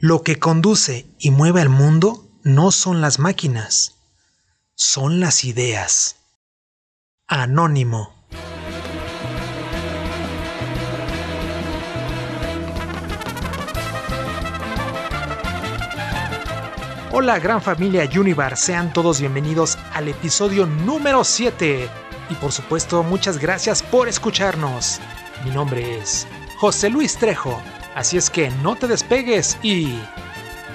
Lo que conduce y mueve al mundo no son las máquinas, son las ideas. Anónimo. Hola gran familia Univar, sean todos bienvenidos al episodio número 7 y por supuesto muchas gracias por escucharnos. Mi nombre es José Luis Trejo, así es que no te despegues y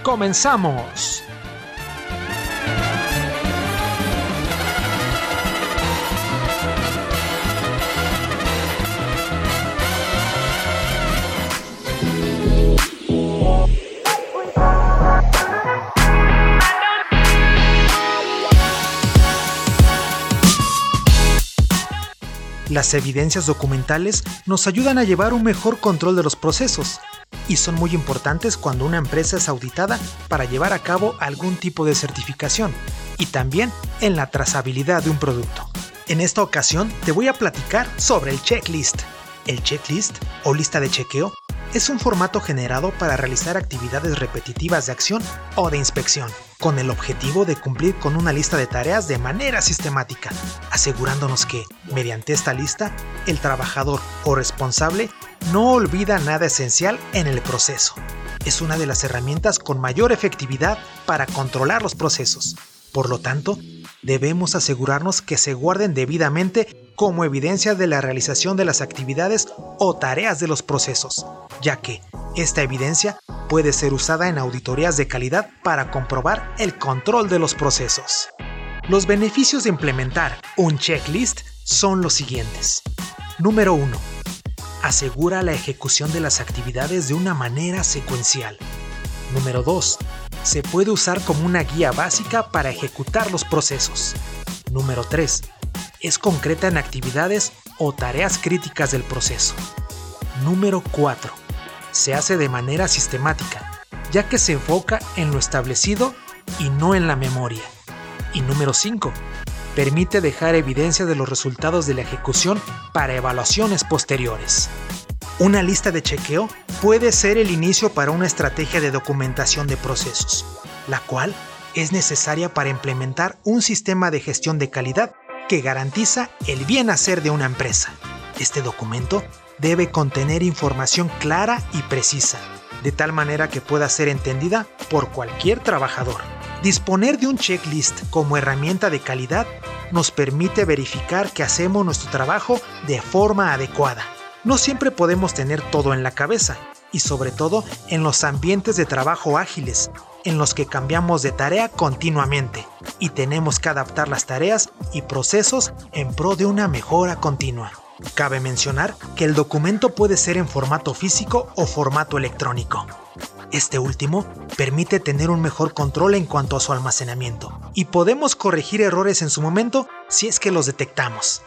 comenzamos. Las evidencias documentales nos ayudan a llevar un mejor control de los procesos y son muy importantes cuando una empresa es auditada para llevar a cabo algún tipo de certificación y también en la trazabilidad de un producto. En esta ocasión te voy a platicar sobre el checklist. El checklist o lista de chequeo es un formato generado para realizar actividades repetitivas de acción o de inspección, con el objetivo de cumplir con una lista de tareas de manera sistemática, asegurándonos que, mediante esta lista, el trabajador o responsable no olvida nada esencial en el proceso. Es una de las herramientas con mayor efectividad para controlar los procesos. Por lo tanto, debemos asegurarnos que se guarden debidamente como evidencia de la realización de las actividades o tareas de los procesos, ya que esta evidencia puede ser usada en auditorías de calidad para comprobar el control de los procesos. Los beneficios de implementar un checklist son los siguientes. Número 1. Asegura la ejecución de las actividades de una manera secuencial. Número 2. Se puede usar como una guía básica para ejecutar los procesos. Número 3 es concreta en actividades o tareas críticas del proceso. Número 4. Se hace de manera sistemática, ya que se enfoca en lo establecido y no en la memoria. Y número 5. Permite dejar evidencia de los resultados de la ejecución para evaluaciones posteriores. Una lista de chequeo puede ser el inicio para una estrategia de documentación de procesos, la cual es necesaria para implementar un sistema de gestión de calidad que garantiza el bien hacer de una empresa. Este documento debe contener información clara y precisa, de tal manera que pueda ser entendida por cualquier trabajador. Disponer de un checklist como herramienta de calidad nos permite verificar que hacemos nuestro trabajo de forma adecuada. No siempre podemos tener todo en la cabeza, y sobre todo en los ambientes de trabajo ágiles, en los que cambiamos de tarea continuamente y tenemos que adaptar las tareas y procesos en pro de una mejora continua. Cabe mencionar que el documento puede ser en formato físico o formato electrónico. Este último permite tener un mejor control en cuanto a su almacenamiento y podemos corregir errores en su momento si es que los detectamos.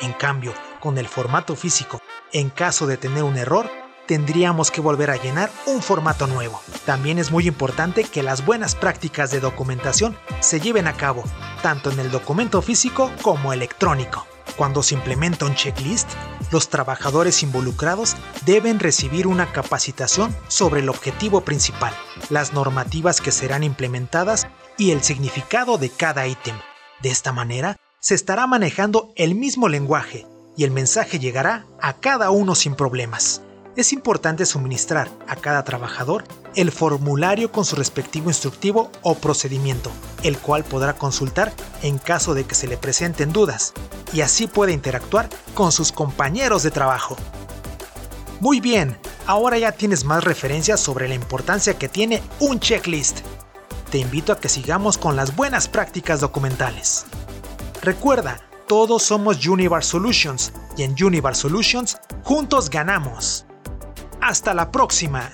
En cambio, con el formato físico, en caso de tener un error, tendríamos que volver a llenar un formato nuevo. También es muy importante que las buenas prácticas de documentación se lleven a cabo, tanto en el documento físico como electrónico. Cuando se implementa un checklist, los trabajadores involucrados deben recibir una capacitación sobre el objetivo principal, las normativas que serán implementadas y el significado de cada ítem. De esta manera, se estará manejando el mismo lenguaje y el mensaje llegará a cada uno sin problemas es importante suministrar a cada trabajador el formulario con su respectivo instructivo o procedimiento, el cual podrá consultar en caso de que se le presenten dudas, y así puede interactuar con sus compañeros de trabajo. Muy bien, ahora ya tienes más referencias sobre la importancia que tiene un checklist. Te invito a que sigamos con las buenas prácticas documentales. Recuerda, todos somos Univar Solutions y en Univar Solutions juntos ganamos. Hasta la próxima.